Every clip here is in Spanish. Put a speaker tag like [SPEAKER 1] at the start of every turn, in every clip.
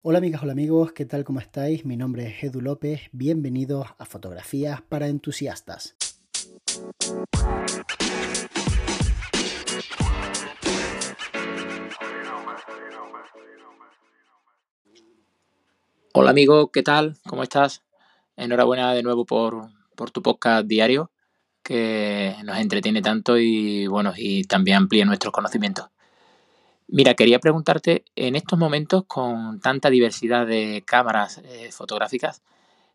[SPEAKER 1] Hola amigas, hola amigos, ¿qué tal? ¿Cómo estáis? Mi nombre es Edu López, bienvenidos a Fotografías para Entusiastas.
[SPEAKER 2] Hola amigo, ¿qué tal? ¿Cómo estás? Enhorabuena de nuevo por, por tu podcast diario que nos entretiene tanto y bueno, y también amplía nuestros conocimientos. Mira, quería preguntarte, en estos momentos con tanta diversidad de cámaras eh, fotográficas,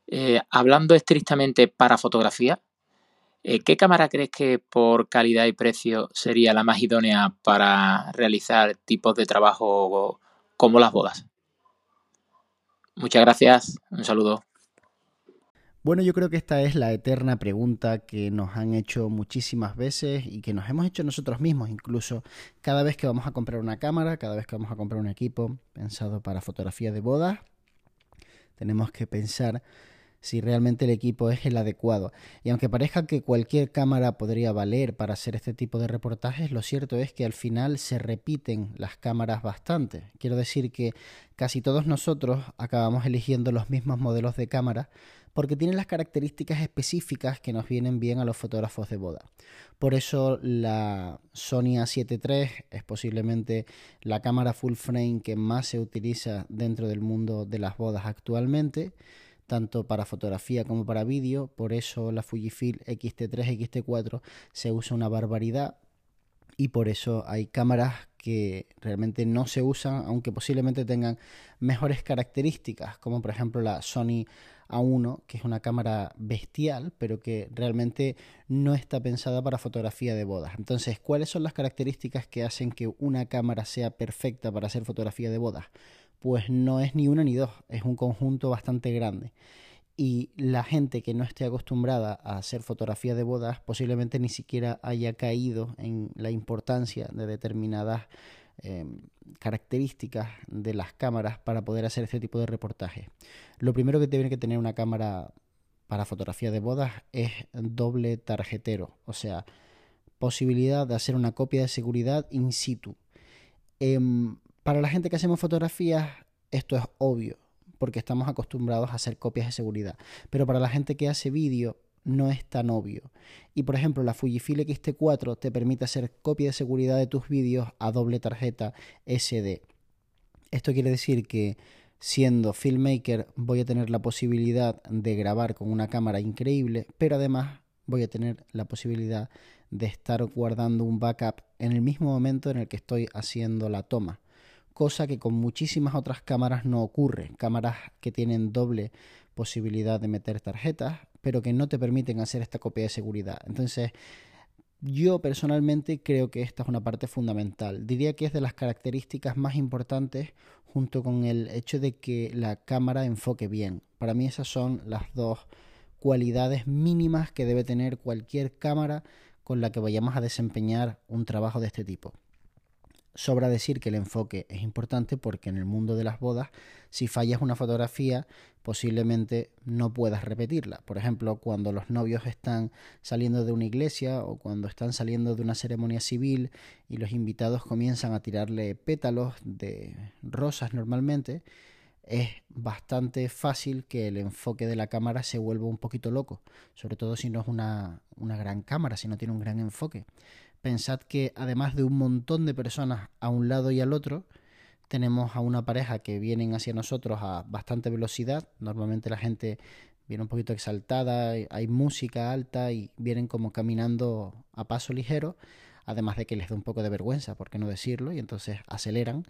[SPEAKER 2] eh, hablando estrictamente para fotografía, eh, ¿qué cámara crees que por calidad y precio sería la más idónea para realizar tipos de trabajo como las bodas? Muchas gracias, un saludo.
[SPEAKER 1] Bueno, yo creo que esta es la eterna pregunta que nos han hecho muchísimas veces y que nos hemos hecho nosotros mismos, incluso cada vez que vamos a comprar una cámara, cada vez que vamos a comprar un equipo pensado para fotografía de bodas, tenemos que pensar si realmente el equipo es el adecuado. Y aunque parezca que cualquier cámara podría valer para hacer este tipo de reportajes, lo cierto es que al final se repiten las cámaras bastante. Quiero decir que casi todos nosotros acabamos eligiendo los mismos modelos de cámara porque tienen las características específicas que nos vienen bien a los fotógrafos de boda. Por eso la Sony A7 III es posiblemente la cámara full frame que más se utiliza dentro del mundo de las bodas actualmente tanto para fotografía como para vídeo, por eso la Fujifilm X-T3, X-T4 se usa una barbaridad y por eso hay cámaras que realmente no se usan, aunque posiblemente tengan mejores características, como por ejemplo la Sony A1, que es una cámara bestial, pero que realmente no está pensada para fotografía de bodas. Entonces, ¿cuáles son las características que hacen que una cámara sea perfecta para hacer fotografía de bodas? Pues no es ni una ni dos, es un conjunto bastante grande y la gente que no esté acostumbrada a hacer fotografía de bodas posiblemente ni siquiera haya caído en la importancia de determinadas em, características de las cámaras para poder hacer este tipo de reportajes. Lo primero que tiene que tener una cámara para fotografía de bodas es doble tarjetero, o sea, posibilidad de hacer una copia de seguridad in situ. Em, para la gente que hacemos fotografías, esto es obvio porque estamos acostumbrados a hacer copias de seguridad. Pero para la gente que hace vídeo no es tan obvio. Y por ejemplo, la Fujifilm X-T4 te permite hacer copia de seguridad de tus vídeos a doble tarjeta SD. Esto quiere decir que siendo filmmaker voy a tener la posibilidad de grabar con una cámara increíble, pero además voy a tener la posibilidad de estar guardando un backup en el mismo momento en el que estoy haciendo la toma cosa que con muchísimas otras cámaras no ocurre. Cámaras que tienen doble posibilidad de meter tarjetas, pero que no te permiten hacer esta copia de seguridad. Entonces, yo personalmente creo que esta es una parte fundamental. Diría que es de las características más importantes junto con el hecho de que la cámara enfoque bien. Para mí esas son las dos cualidades mínimas que debe tener cualquier cámara con la que vayamos a desempeñar un trabajo de este tipo. Sobra decir que el enfoque es importante porque en el mundo de las bodas, si fallas una fotografía, posiblemente no puedas repetirla. Por ejemplo, cuando los novios están saliendo de una iglesia o cuando están saliendo de una ceremonia civil y los invitados comienzan a tirarle pétalos de rosas normalmente, es bastante fácil que el enfoque de la cámara se vuelva un poquito loco, sobre todo si no es una, una gran cámara, si no tiene un gran enfoque. Pensad que además de un montón de personas a un lado y al otro, tenemos a una pareja que vienen hacia nosotros a bastante velocidad. Normalmente la gente viene un poquito exaltada, hay música alta y vienen como caminando a paso ligero, además de que les da un poco de vergüenza, por qué no decirlo, y entonces aceleran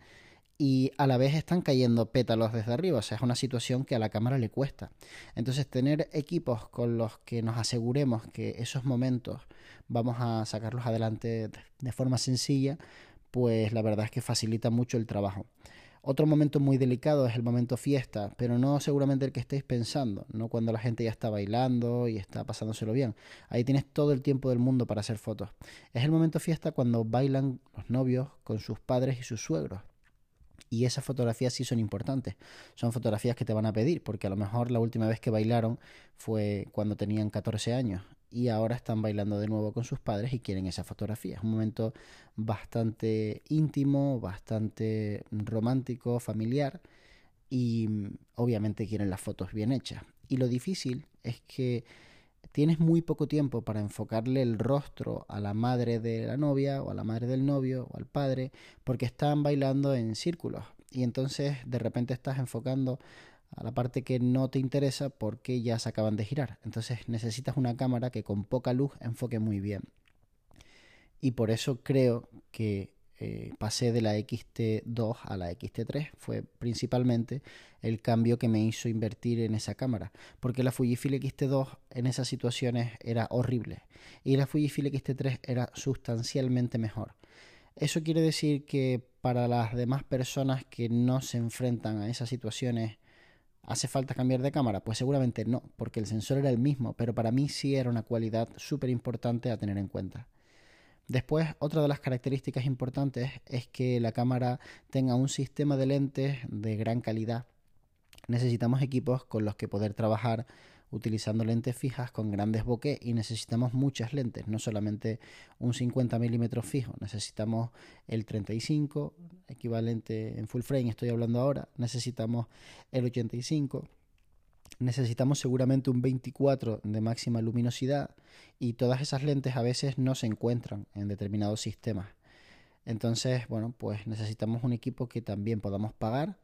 [SPEAKER 1] y a la vez están cayendo pétalos desde arriba, o sea, es una situación que a la cámara le cuesta. Entonces, tener equipos con los que nos aseguremos que esos momentos vamos a sacarlos adelante de forma sencilla, pues la verdad es que facilita mucho el trabajo. Otro momento muy delicado es el momento fiesta, pero no seguramente el que estéis pensando, no cuando la gente ya está bailando y está pasándoselo bien. Ahí tienes todo el tiempo del mundo para hacer fotos. Es el momento fiesta cuando bailan los novios con sus padres y sus suegros y esas fotografías sí son importantes. Son fotografías que te van a pedir, porque a lo mejor la última vez que bailaron fue cuando tenían 14 años y ahora están bailando de nuevo con sus padres y quieren esa fotografía. Es un momento bastante íntimo, bastante romántico, familiar y mm, obviamente quieren las fotos bien hechas. Y lo difícil es que tienes muy poco tiempo para enfocarle el rostro a la madre de la novia o a la madre del novio o al padre porque están bailando en círculos y entonces de repente estás enfocando a la parte que no te interesa porque ya se acaban de girar. Entonces necesitas una cámara que con poca luz enfoque muy bien. Y por eso creo que eh, pasé de la XT2 a la XT3. Fue principalmente el cambio que me hizo invertir en esa cámara. Porque la Fujifilm XT2 en esas situaciones era horrible. Y la Fujifilm XT3 era sustancialmente mejor. Eso quiere decir que para las demás personas que no se enfrentan a esas situaciones ¿Hace falta cambiar de cámara? Pues seguramente no, porque el sensor era el mismo, pero para mí sí era una cualidad súper importante a tener en cuenta. Después, otra de las características importantes es que la cámara tenga un sistema de lentes de gran calidad. Necesitamos equipos con los que poder trabajar utilizando lentes fijas con grandes bokeh y necesitamos muchas lentes, no solamente un 50 milímetros fijo, necesitamos el 35, equivalente en full frame, estoy hablando ahora, necesitamos el 85, necesitamos seguramente un 24 de máxima luminosidad y todas esas lentes a veces no se encuentran en determinados sistemas. Entonces, bueno, pues necesitamos un equipo que también podamos pagar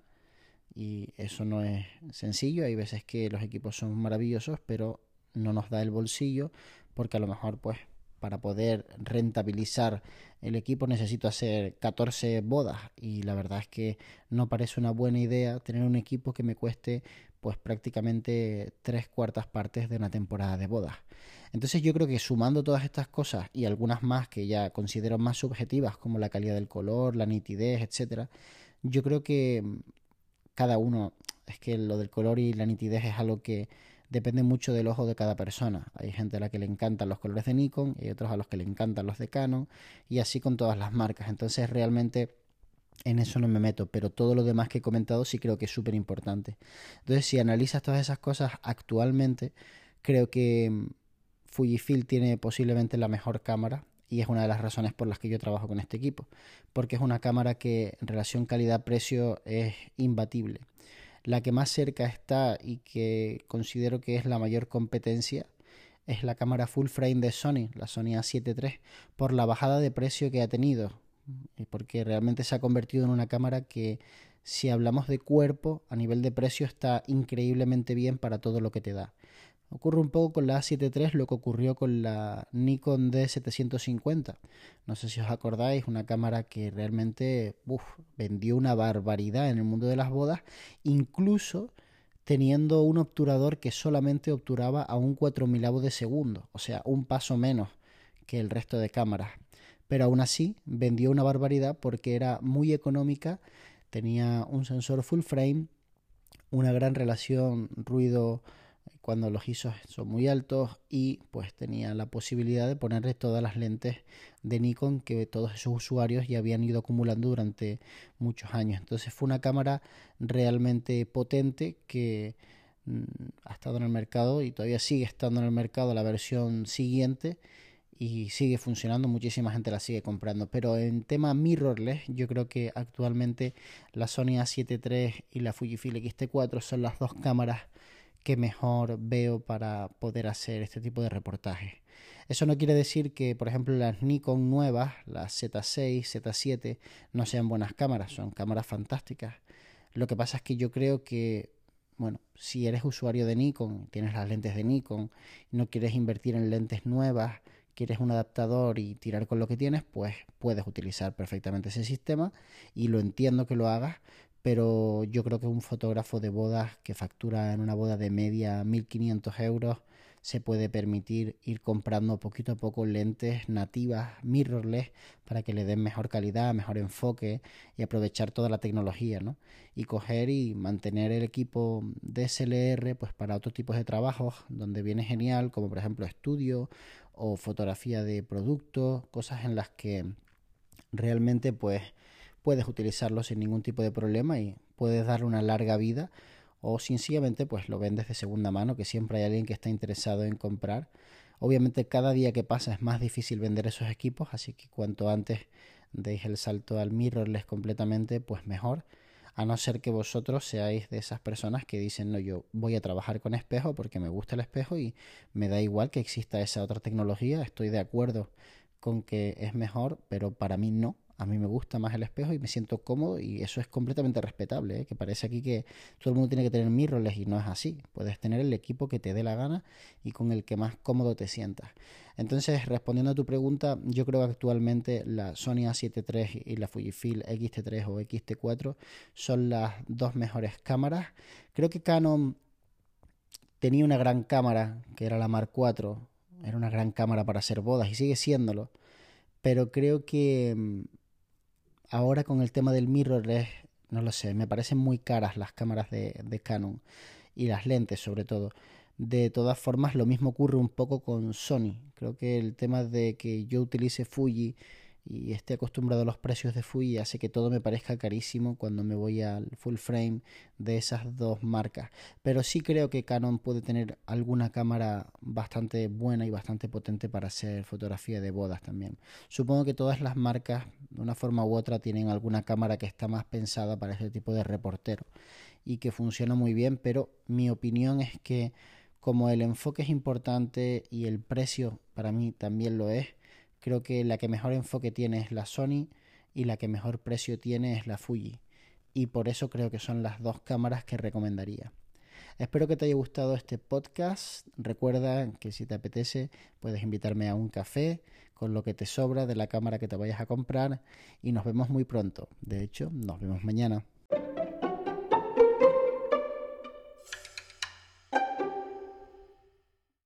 [SPEAKER 1] y eso no es sencillo. Hay veces que los equipos son maravillosos, pero no nos da el bolsillo porque a lo mejor pues para poder rentabilizar el equipo necesito hacer 14 bodas y la verdad es que no parece una buena idea tener un equipo que me cueste pues prácticamente tres cuartas partes de una temporada de bodas. Entonces yo creo que sumando todas estas cosas y algunas más que ya considero más subjetivas como la calidad del color, la nitidez, etcétera, yo creo que cada uno, es que lo del color y la nitidez es algo que depende mucho del ojo de cada persona. Hay gente a la que le encantan los colores de Nikon y otros a los que le encantan los de Canon y así con todas las marcas. Entonces realmente en eso no me meto, pero todo lo demás que he comentado sí creo que es súper importante. Entonces si analizas todas esas cosas actualmente, creo que mm, Fujifilm tiene posiblemente la mejor cámara y es una de las razones por las que yo trabajo con este equipo, porque es una cámara que en relación calidad-precio es imbatible. La que más cerca está y que considero que es la mayor competencia es la cámara full frame de Sony, la Sony A7 III, por la bajada de precio que ha tenido, y porque realmente se ha convertido en una cámara que si hablamos de cuerpo, a nivel de precio está increíblemente bien para todo lo que te da. Ocurre un poco con la A7 III lo que ocurrió con la Nikon D750. No sé si os acordáis, una cámara que realmente vendió una barbaridad en el mundo de las bodas, incluso teniendo un obturador que solamente obturaba a un 4000 de segundo, o sea, un paso menos que el resto de cámaras. Pero aún así vendió una barbaridad porque era muy económica, tenía un sensor full frame, una gran relación ruido cuando los ISOs son muy altos y pues tenía la posibilidad de ponerle todas las lentes de Nikon que todos esos usuarios ya habían ido acumulando durante muchos años. Entonces fue una cámara realmente potente que mm, ha estado en el mercado y todavía sigue estando en el mercado la versión siguiente y sigue funcionando, muchísima gente la sigue comprando. Pero en tema mirrorless, yo creo que actualmente la Sony A7 III y la Fujifilm X-T4 son las dos cámaras que mejor veo para poder hacer este tipo de reportajes. Eso no quiere decir que, por ejemplo, las Nikon nuevas, las Z6, Z7, no sean buenas cámaras, son cámaras fantásticas. Lo que pasa es que yo creo que, bueno, si eres usuario de Nikon, tienes las lentes de Nikon, no quieres invertir en lentes nuevas, quieres un adaptador y tirar con lo que tienes, pues puedes utilizar perfectamente ese sistema y lo entiendo que lo hagas, pero yo creo que un fotógrafo de bodas que factura en una boda de media 1500 euros se puede permitir ir comprando poquito a poco lentes nativas mirrorless para que le den mejor calidad, mejor enfoque y aprovechar toda la tecnología, ¿no? Y coger y mantener el equipo DSLR pues para otros tipos de trabajos donde viene genial, como por ejemplo estudio o fotografía de productos, cosas en las que realmente pues puedes utilizarlo sin ningún tipo de problema y puedes darle una larga vida o sencillamente pues lo vendes de segunda mano que siempre hay alguien que está interesado en comprar obviamente cada día que pasa es más difícil vender esos equipos así que cuanto antes deis el salto al mirrorless completamente pues mejor A no ser que vosotros seáis de esas personas que dicen, no, yo voy a trabajar con espejo porque me gusta el espejo y me da igual que exista esa otra tecnología, estoy de acuerdo con que es mejor, pero para mí no. A mí me gusta más el espejo y me siento cómodo y eso es completamente respetable, ¿eh? que parece aquí que todo el mundo tiene que tener mirrorless y no es así. Puedes tener el equipo que te dé la gana y con el que más cómodo te sientas. Entonces, respondiendo a tu pregunta, yo creo que actualmente la Sony A7 III y la Fujifilm X-T3 o X-T4 son las dos mejores cámaras. Creo que Canon tenía una gran cámara, que era la Mark IV, era una gran cámara para hacer bodas y sigue siéndolo, pero creo que mm, ahora con el tema del mirrorless, no lo sé, me parecen muy caras las cámaras de, de Canon y las lentes sobre todo. De todas formas, lo mismo ocurre un poco con Sony. Creo que el tema de que yo utilice Fuji y esté acostumbrado a los precios de Fuji hace que todo me parezca carísimo cuando me voy al full frame de esas dos marcas. Pero sí creo que Canon puede tener alguna cámara bastante buena y bastante potente para hacer fotografía de bodas también. Supongo que todas las marcas, de una forma u otra, tienen alguna cámara que está más pensada para ese tipo de reportero y que funciona muy bien, pero mi opinión es que como el enfoque es importante y el precio para mí también lo es, Creo que la que mejor enfoque tiene es la Sony y la que mejor precio tiene es la Fuji. Y por eso creo que son las dos cámaras que recomendaría. Espero que te haya gustado este podcast. Recuerda que si te apetece puedes invitarme a un café con lo que te sobra de la cámara que te vayas a comprar y nos vemos muy pronto. De hecho, nos vemos mañana.